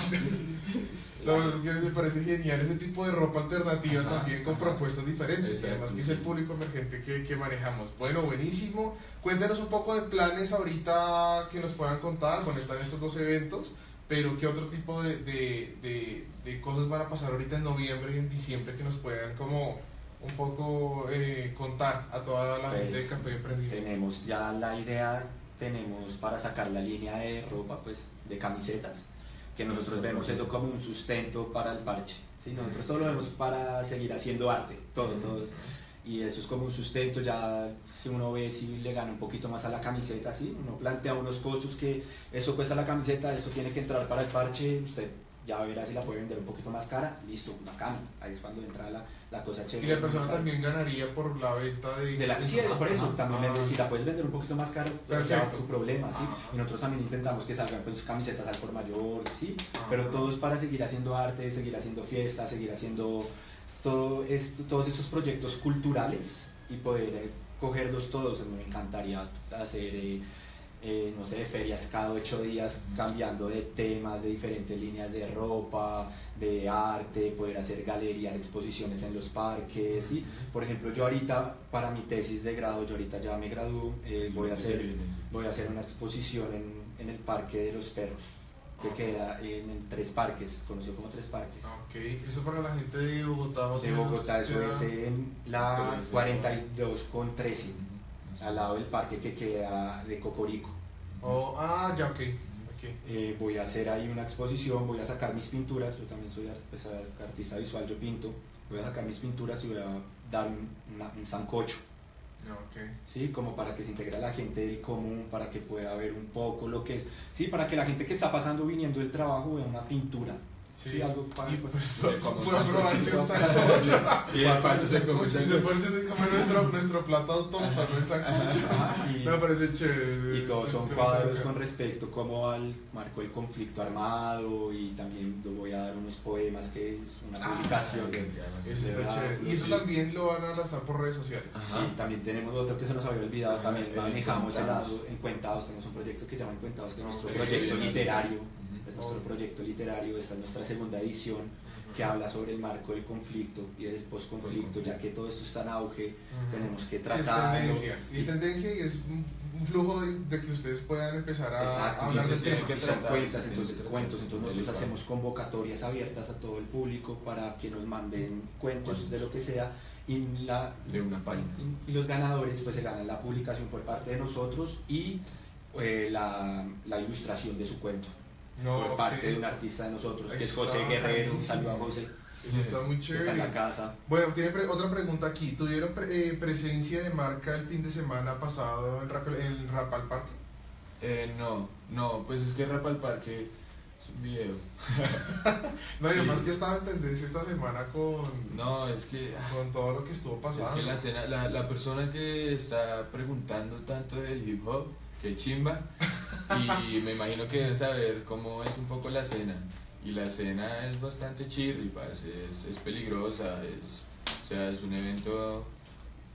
Lo que me parece genial ese tipo de ropa alternativa Ajá, también con ajá. propuestas diferentes. Además que es el público emergente que, que manejamos. Bueno, buenísimo. Cuéntanos un poco de planes ahorita que nos puedan contar. Bueno, están estos dos eventos, pero ¿qué otro tipo de, de, de, de cosas van a pasar ahorita en noviembre y en diciembre que nos puedan como un poco eh, contar a toda la gente de Pues, Café Emprendimiento? Tenemos ya la idea, tenemos para sacar la línea de ropa, pues de camisetas, que nosotros vemos eso como un sustento para el parche. ¿sí? Nosotros todo lo vemos para seguir haciendo arte, todo, todo. Y eso es como un sustento, ya si uno ve si le gana un poquito más a la camiseta, ¿sí? uno plantea unos costos que eso cuesta la camiseta, eso tiene que entrar para el parche, usted ya verá si la puede vender un poquito más cara, listo, bacán, ahí es cuando entra la, la cosa Y chévere. la persona también ganaría por la venta de... De la, sí, por eso, Ajá. también Ah, si la puedes vender un poquito más caro, pues ya tu problema, ¿sí? Ajá. Y nosotros también intentamos que salgan pues camisetas al por mayor, ¿sí? Ajá. Pero todo es para seguir haciendo arte, seguir haciendo fiestas, seguir haciendo todo esto, todos estos proyectos culturales y poder eh, cogerlos todos. Me encantaría hacer, eh, eh, no sé, ferias cada ocho días cambiando de temas, de diferentes líneas de ropa, de arte, poder hacer galerías, exposiciones en los parques, ¿sí? Por ejemplo, yo ahorita, para mi tesis de grado, yo ahorita ya me gradúo, eh, voy, a hacer, voy a hacer una exposición en, en el Parque de los Perros, que Ok. queda en, en Tres Parques, conocido como Tres Parques. Ok, eso para la gente de Bogotá. De Bogotá, eso es en la 13, 42 con 13, al lado del parque que queda de Cocorico. Oh, ah, ya, ok. Eh, voy a hacer ahí una exposición, voy a sacar mis pinturas, yo también soy pues, ar- artista visual, yo pinto, voy a sacar mis pinturas y voy a dar un, una- un sancocho, Ok. ¿sí? Como para que se integre la gente del común, para que pueda ver un poco lo que es, sí, para que la gente que está pasando viniendo del trabajo vea una pintura, sí, algo para... Y pues, (laughs) como fue a un probarse un sancocho. Y paso se come nuestro, nuestro plato autómata, ¿no? El sancocho. (laughs) Me parece chévere. Y todos son cuadros con respecto como al marco del conflicto armado y también voy a dar unos poemas que es una Ah, publicación. Eso está chévere. Y eso también lo van a lanzar por redes sociales. Sí, también tenemos otro que se nos había olvidado, también el manejamos el lado Encuentados, tenemos un proyecto que llama Encuentados, que es nuestro proyecto literario. Es nuestro proyecto literario, esta es nuestra segunda edición, que habla sobre el marco del conflicto y del postconflicto, Postconflicto. ya que todo esto está en auge, tenemos que Sí, es tratarlo. tendencia. Y es tendencia y es un, flujo de, de que ustedes puedan empezar a, Exacto, a hablar y del se tema. que son cuentas, entonces cuentos, entonces nosotros hacemos convocatorias abiertas a todo el público para que nos manden cuentos de lo que sea y, la, De una página. y, y los ganadores pues se ganan la publicación por parte de nosotros y eh, la, la ilustración de su cuento No, por parte de un artista de nosotros que es José Guerrero, un buenísimo. saludo a José, Eso está muy que está en chévere. la casa. Bueno, tiene pre- otra pregunta aquí. ¿Tuvieron pre- eh, presencia de marca el fin de semana pasado en, Rap, en Rap al Parque? Eh, no, no, pues es que Rap al Parque es un video. (laughs) No, y Sí. además que estaba en tendencia esta semana con, No, es que. ah, con todo lo que estuvo pasando. Es que la, escena- la, la persona que está preguntando tanto del hip hop, que chimba, y me imagino que debe saber cómo es un poco la escena. Y la escena es bastante chirri, parce, es, es peligrosa, es, o sea, es un evento,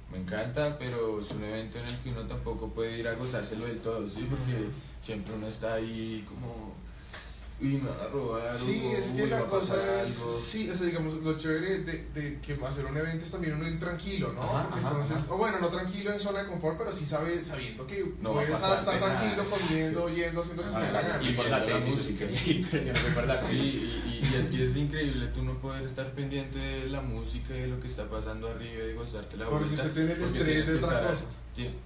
me encanta, pero es un evento en el que uno tampoco puede ir a gozárselo del todo, ¿sí? Porque siempre uno está ahí como, van a robar, Sí, o, es que uy, la cosa es, algo". sí, o sea, digamos, lo chévere de, de que hacer un evento es también uno ir tranquilo, ¿no? Ajá, Entonces, ajá. o bueno, no tranquilo en zona de confort, pero sí sabe, sabiendo que No puedes estar de nada. tranquilo, comiendo, yendo, haciendo lo que te dé la gana. Y por la la tesis, música. (laughs) la Sí, y, y- y es que es increíble tú no poder estar pendiente de la música y de lo que está pasando arriba y gozarte la Porque vuelta. usted tiene el porque estrés tienes de que otra estar- cosa.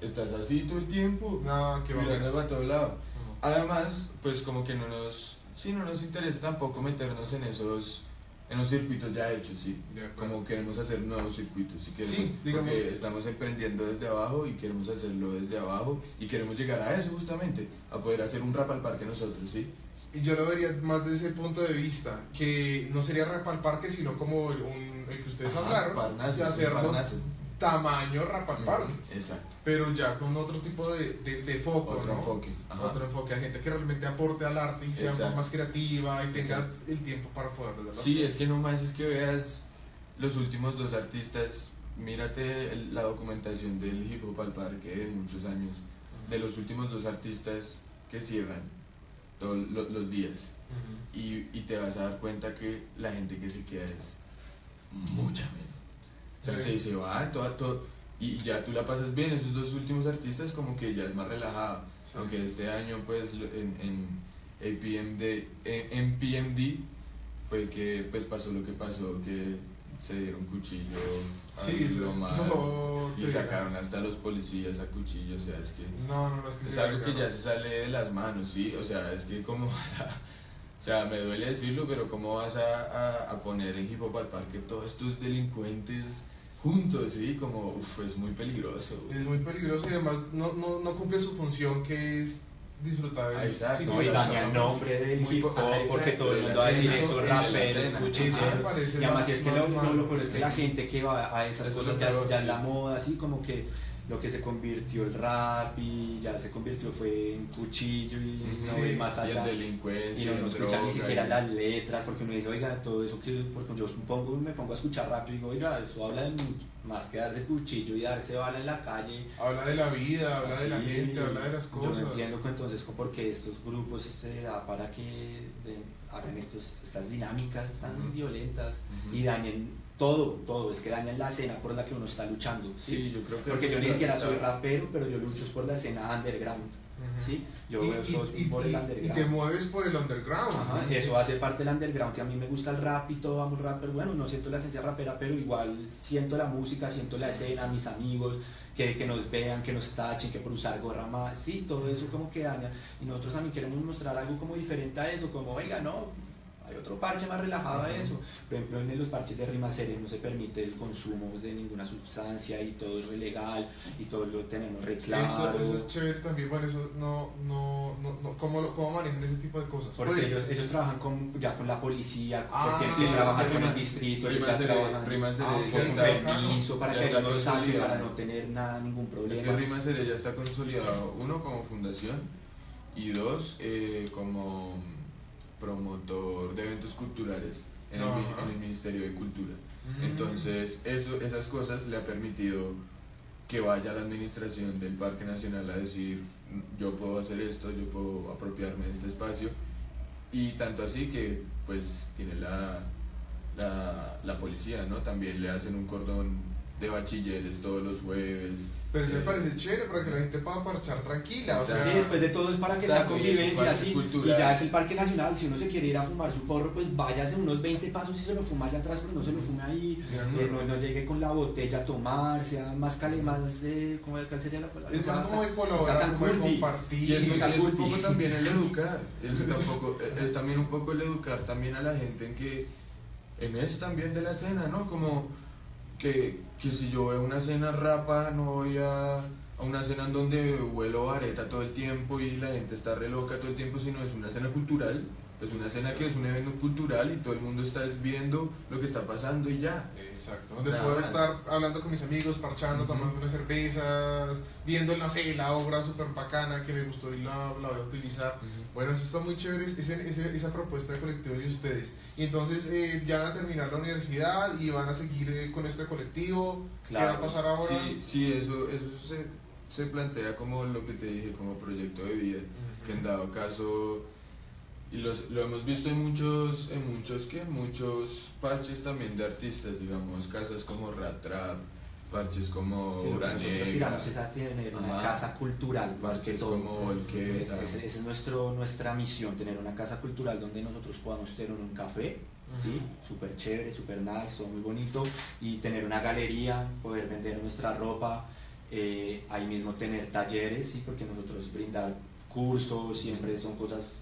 Estás así todo el tiempo, No, que va mirando para todo lado. Además, pues como que no nos, sí, no nos interesa tampoco meternos en esos, en los circuitos ya hechos, sí. Como queremos hacer nuevos circuitos, sí, queremos, Sí, digamos- porque estamos emprendiendo desde abajo y queremos hacerlo desde abajo y queremos llegar a eso justamente, a poder hacer un rap al parque nosotros, sí. Y yo lo vería más desde ese punto de vista, que no sería rap al parque, sino como el, un- el que ustedes Ajá, hablaron, Parnaso, un hacerlo Parnaso. Tamaño rap al parque, Ujú, Exacto. pero ya con otro tipo de, de, de foco, Otro ¿no? enfoque. Ajá. Otro enfoque a gente que realmente aporte al arte y sea Exacto. más creativa y tenga Exacto. el tiempo para poderlo hacer. Sí, es que no más es que veas los últimos dos artistas, mírate el- la documentación del hip hop al parque de muchos años, de los últimos dos artistas que cierran todos lo- los días. Y, y te vas a dar cuenta que la gente que se queda es mucha menos. O sea, Sí. se, se va toda, todo, y ya tú la pasas bien. Esos dos últimos artistas como que ya es más relajado. Sí. Aunque este año pues en, en, APMD, eh, MPMD fue que pues pasó lo que pasó, que se dieron cuchillo, Sí, todo y sacaron hasta a los policías a cuchillo, o sea, es que No, no, no, es que es algo que ya se sale de las manos, sí, o sea, es que cómo (laughs) vas a, o sea, me duele decirlo, pero cómo vas a, a, a poner en hip hop al parque todos estos delincuentes juntos, sí, como, uff, es muy peligroso. Es muy peligroso y además no, no, no cumple su función que es disfrutar. Ah, exacto. No, y daña el nombre del hip hop ah, porque todo el mundo va a decir eso, me parece Y además más- es que lo, lo, malo, lo peor es que la gente que va a esas Eso cosas ya, ya es la moda, así como que lo que se convirtió el rap y ya se convirtió fue en cuchillo y no Sí, más Y en allá. Y delincuencia, no, en no escucha ni siquiera y- las letras, porque uno dice, oiga, todo eso que, porque yo pongo, me pongo a escuchar rap y digo, oiga, eso habla de mucho más que darse cuchillo y darse bala en la calle. Habla de la vida, habla de la gente, habla de las Yo cosas. no entiendo que entonces por qué estos grupos se da para que de- hagan estos, estas dinámicas tan Ujú. violentas Ujú. y dañen todo, todo, es que dañan la escena por la que uno está luchando. ¿sí? Sí, yo creo que... Porque yo ni siquiera soy rapero, pero yo lucho por la escena underground. ¿sí? Yo Y, veo y- y- por el y- y underground. te mueves por el underground. Ajá, eso hace parte del underground y a mí me gusta el rap y todo, vamos rapper, bueno, no siento la esencia rapera, pero igual siento la música, siento la escena, mis amigos, que, que nos vean, que nos tachen, que por usar gorra más, sí, todo eso como que daña. Y nosotros también queremos mostrar algo como diferente a eso, como, oiga, no, hay otro parche más relajado a eso. Por ejemplo, en los parches de rima serie no se permite el consumo de ninguna sustancia y todo es legal y todo lo tenemos re claro. Eso, eso es chévere también, bueno, eso no, no, no, no ¿cómo, lo- ¿cómo manejan ese tipo de cosas? Porque Pues, ellos, ellos trabajan con, ya con la policía, Ah, porque sí, trabajan con el distrito, ellos Rima ya Serie- trabajan Rima Serie Ah, con permiso para que no salgan, consolidado. para no tener nada, ningún problema. Es que Rima Serie ya está consolidado, uno como fundación y dos eh, como promotor de eventos culturales en, el, en Ministerio de Cultura. Mm. Entonces, eso, esas cosas le ha permitido que vaya la administración del Parque Nacional a decir, yo puedo hacer esto, yo puedo apropiarme de este espacio. Y tanto así que, pues, tiene la, la, la policía, ¿no? También le hacen un cordón de bachilleres todos los jueves. Pero eso me Eh, parece chévere para que la gente pueda parchar tranquila. O sea, Sí, después de todo es para que sea convivencia así. Y ya es el Parque Nacional. Si uno se quiere ir a fumar su porro, pues váyase unos 20 pasos y se lo fuma allá atrás, pero no se lo fume ahí. Eh, no, no llegue con la botella a tomar, sea más cale, más. Eh, ¿Cómo sería la palabra? es más como de colaborar, como de compartir. Y eso, es un poco también el educar, es, tampoco, es también un poco el educar también a la gente en que, en eso también de la cena, ¿no? Como que, que si yo veo una cena rapa, no voy a, a una cena en donde huelo vareta todo el tiempo y la gente está re loca todo el tiempo, sino es una cena cultural, es una cena que es un evento cultural y todo el mundo está viendo lo que está pasando y ya. Exacto, donde puedo más. estar hablando con mis amigos, parchando, Ujú. tomando unas cervezas, viendo, no sé, la obra súper bacana que me gustó y la, la voy a utilizar. Bueno, eso está muy chévere, ese- ese- esa propuesta de colectivo de ustedes. Y entonces eh, ya van a terminar la universidad y van a seguir eh, con este colectivo. ¿Qué va a Claro, pasar ahora? Sí, sí, eso, eso se, se plantea como lo que te dije, como proyecto de vida. que en dado caso y los, lo hemos visto en muchos en muchos que muchos parches también de artistas digamos casas como Rat Trap parches como Sí, nosotros tiramos es a tener una Ajá. casa cultural más que todo. como. Esa es nuestro, nuestra misión, tener una casa cultural donde nosotros podamos tener un café, ¿sí? Súper chévere, súper nice, todo muy bonito, y tener una galería, poder vender nuestra ropa, eh, ahí mismo tener talleres, ¿sí? Porque nosotros brindar cursos, siempre son cosas,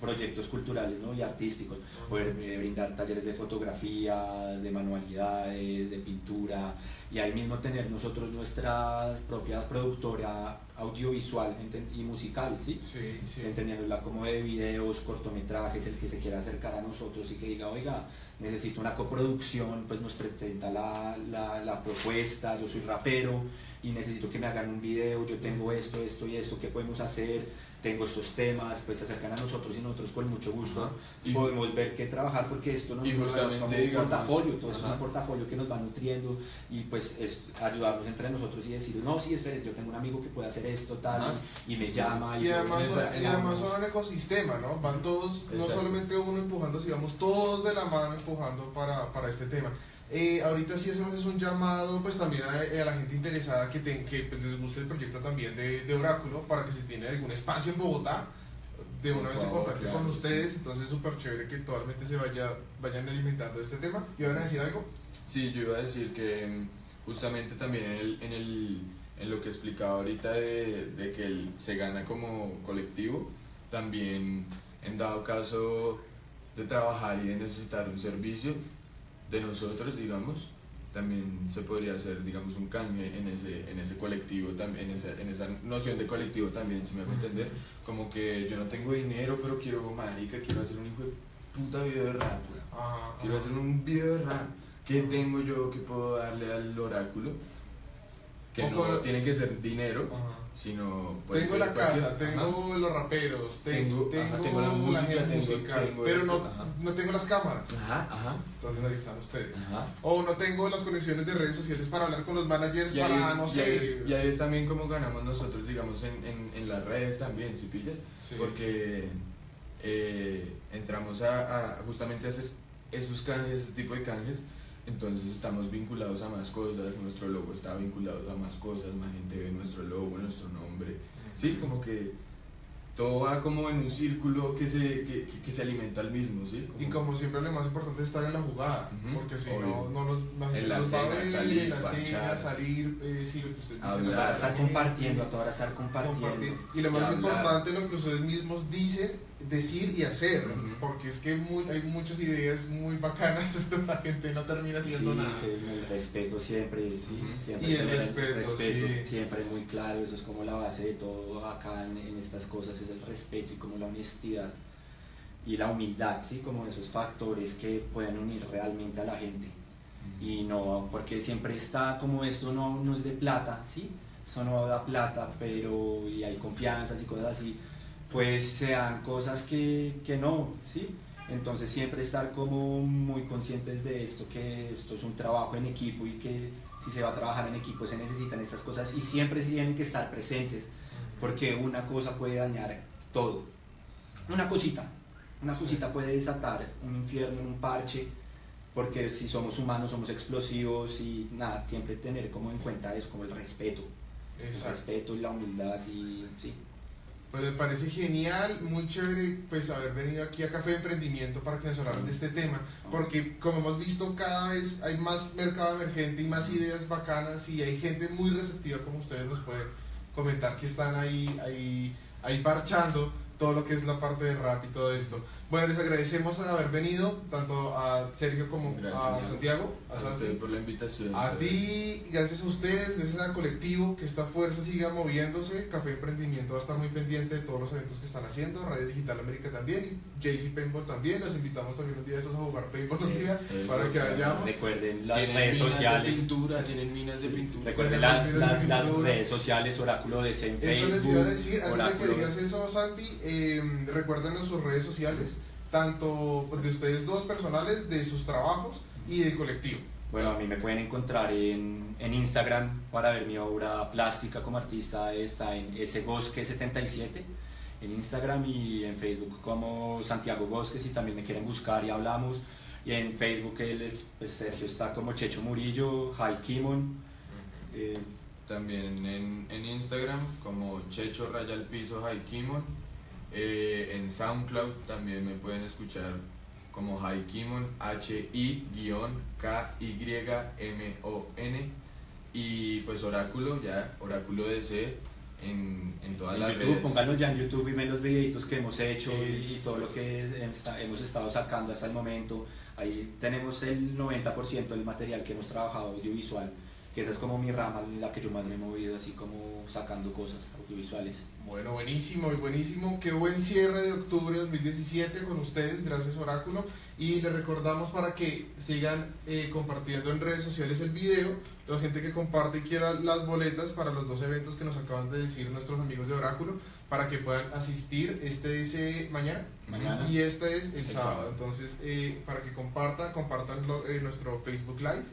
proyectos culturales ¿no? y artísticos, poder eh, brindar talleres de fotografía, de manualidades, de pintura, y ahí mismo tener nosotros nuestra propia productora audiovisual y musical, ¿sí? Sí, sí. entendiéndola como de videos, cortometrajes, el que se quiera acercar a nosotros y que diga, oiga, necesito una coproducción, pues nos presenta la, la, la propuesta, yo soy rapero y necesito que me hagan un video, yo tengo esto, esto y esto, ¿qué podemos hacer? Tengo estos temas, pues se acercan a nosotros y nosotros con mucho gusto Ajá. Y- podemos ver qué trabajar porque esto nos como un digamos, portafolio, todo esto es ajá. un portafolio que nos va nutriendo y pues es ayudarnos entre nosotros y decir, no, sí, espere, yo tengo un amigo que puede hacer esto, tal, Ajá. y, y me llama. Y además, son, y además son un ecosistema, ¿no? Van todos, no solamente uno empujando, sino vamos todos de la mano empujando para, para este tema. Eh, ahorita sí hacemos un llamado pues también a, a la gente interesada que, ten- que pues, les guste el proyecto también de, de Oráculo para que si tiene algún espacio en Bogotá de Por una vez se contacte claro, con sí. ustedes, entonces es súper chévere que totalmente se vaya, vayan alimentando este tema. ¿Y van a decir algo? Sí, yo iba a decir que mm, justamente también en, el, en, el, en lo que explicaba ahorita de, de que el- se gana como colectivo, también en dado caso de trabajar y de necesitar un servicio de nosotros, digamos, también se podría hacer, digamos, un cambio en ese, en ese colectivo, también, en, esa, en esa noción de colectivo también, si me hago entender, como que yo no tengo dinero, pero quiero, marica, quiero hacer un hijo de puta video de rap. Ajá, Quiero hacer un video de rap. ¿Qué tengo yo que puedo darle al oráculo? Que no tiene que ser dinero. Sino. puede Tengo ser la cualquier- casa, tengo Ajá. los raperos, tengo, Tengo- ajá, tengo, la música, tengo- musical, tengo pero esto, no, ajá. no tengo las cámaras. Ajá, ajá. Entonces ahí están ustedes. ajá. O no tengo las conexiones de redes sociales para hablar con los managers, Y para, es, no sé. y ahí es también como ganamos nosotros, digamos, en, en, en las redes también, si pillas. Sí. Porque eh, entramos a, a justamente a hacer esos canjes, ese tipo de canjes. Entonces estamos vinculados a más cosas, nuestro logo está vinculado a más cosas, más gente ve nuestro logo, nuestro nombre. Sí, como que todo va como en un círculo que se, que, que- se alimenta al mismo, ¿sí? Y como siempre lo más importante es estar en la jugada, porque si obvio. no, no los, la gente En la los va a ver, salir, en la cena, salir, eh, sí, lo que usted dice. Hablar, la estar gente, compartiendo, a toda hora estar compartiendo. Y lo Y más hablar. importante, lo que ustedes mismos dicen, decir y hacer, Ujú. porque es que muy- hay muchas ideas muy bacanas, (laughs) pero la gente no termina haciendo Sí, nada. sí, el respeto siempre, sí, Ujú. siempre Y el tener respeto, sí. siempre muy claro, eso es como la base de todo acá en, en estas cosas, es el respeto y como la honestidad y la humildad, sí, como esos factores que pueden unir realmente a la gente y no, porque siempre está como esto no, no es de plata, ¿sí? Eso no da plata, pero y hay confianzas y cosas así, pues sean cosas que, que no, ¿sí? Entonces siempre estar como muy conscientes de esto, que esto es un trabajo en equipo y que si se va a trabajar en equipo se necesitan estas cosas y siempre tienen que estar presentes, porque una cosa puede dañar todo. Una cosita, una cosita puede desatar un infierno en un parche, porque si somos humanos somos explosivos y nada, siempre tener como en cuenta eso, como el respeto, el respeto y la humildad y sí. Pues me parece genial, muy chévere pues haber venido aquí a Café de Emprendimiento para que nos hablaran de este tema, porque como hemos visto cada vez hay más mercado emergente y más ideas bacanas y hay gente muy receptiva como ustedes nos pueden comentar que están ahí, ahí, ahí parchando todo lo que es la parte de rap y todo esto. Bueno, les agradecemos haber venido, tanto a Sergio como a Gracias. Santiago, a A ustedes por la invitación. A ¿sabes? ti, gracias a ustedes, gracias al colectivo, que esta fuerza siga moviéndose. Café Emprendimiento va a estar muy pendiente de todos los eventos que están haciendo. Radio Digital América también y JC Paintball también. Los invitamos también un día de esos a jugar Paintball un día Eso, para que claro. vayamos. Recuerden las Tienen redes minas sociales. De pintura, tienen minas de pintura. Recuerden las, las, las redes sociales, Oráculo de en Eso les iba a decir, antes de que digas eso, Santi, eh, recuerden sus redes sociales, tanto de ustedes dos personales, de sus trabajos y del colectivo. Bueno, a mí me pueden encontrar en, en Instagram para ver mi obra plástica como artista. Está en sgosque77 en Instagram y en Facebook como Santiago Bosques y también me quieren buscar y hablamos. Y en Facebook él es, pues, Sergio está como Checho Murillo, Jai Kimon. eh, También en, en Instagram como Checho Raya al Piso Haikimon. Eh, en SoundCloud también me pueden escuchar como Haikimon, H-I-K-Y-M-O-N. Y pues Oráculo, ya, Oráculo DC en, en todas en las YouTube, redes. pónganlo ya en YouTube y ven los videitos que hemos hecho y, y todo lo que es- hemos estado sacando hasta el momento. Ahí tenemos el 90% del material que hemos trabajado audiovisual, que esa es como mi rama en la que yo más me he movido, así como sacando cosas audiovisuales. Bueno, buenísimo y buenísimo. Qué buen cierre de octubre de 2017 con ustedes, gracias Oráculo. Y les recordamos para que sigan eh, compartiendo en redes sociales el video. La gente que comparte y quiera las boletas para los dos eventos que nos acaban de decir nuestros amigos de Oráculo, para que puedan asistir. Este es eh, mañana Mañana. y este es el, El sábado. sábado. Entonces, eh, para que compartan, compartan lo- nuestro Facebook Live.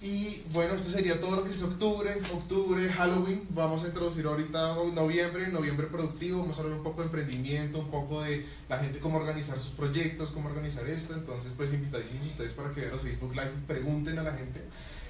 Y bueno, esto sería todo lo que es octubre, octubre, Halloween. Vamos a introducir ahorita noviembre, noviembre productivo. Vamos a hablar un poco de emprendimiento, un poco de la gente, cómo organizar sus proyectos, cómo organizar esto. Entonces, pues invitadísimos ustedes para que vean los Facebook Live pregunten a la gente.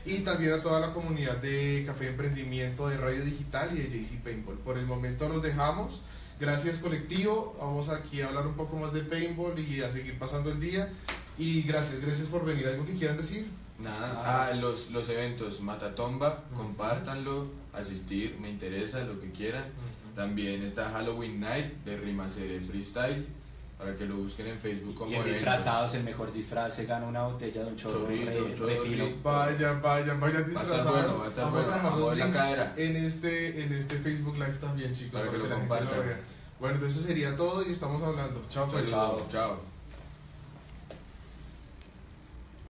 Y también a toda la comunidad de Café Emprendimiento, de Radio Digital y de JC Paintball. Por el momento los dejamos. Gracias colectivo, vamos aquí a hablar un poco más de paintball y a seguir pasando el día. Y gracias, gracias por venir. ¿Algo que quieran decir? Nada, Ah. ah, los, los eventos Matatomba, Ujú. compártanlo, asistir, me interesa, lo que quieran. También está Halloween Night de Rimacere Freestyle, para que lo busquen en Facebook como Y disfrazados, el mejor disfraz se gana una botella de un chorro Chorrito, re, re chorrito. fino. Vayan, vayan, vayan Va a estar disfrazados. bueno, va a estar vamos bueno. a dejar Vamos los a la cadera. en este, en este Facebook Live también, chicos, Para que lo la gente compartan. Bueno, entonces sería todo y estamos hablando. Chao, pues. Chao, chao.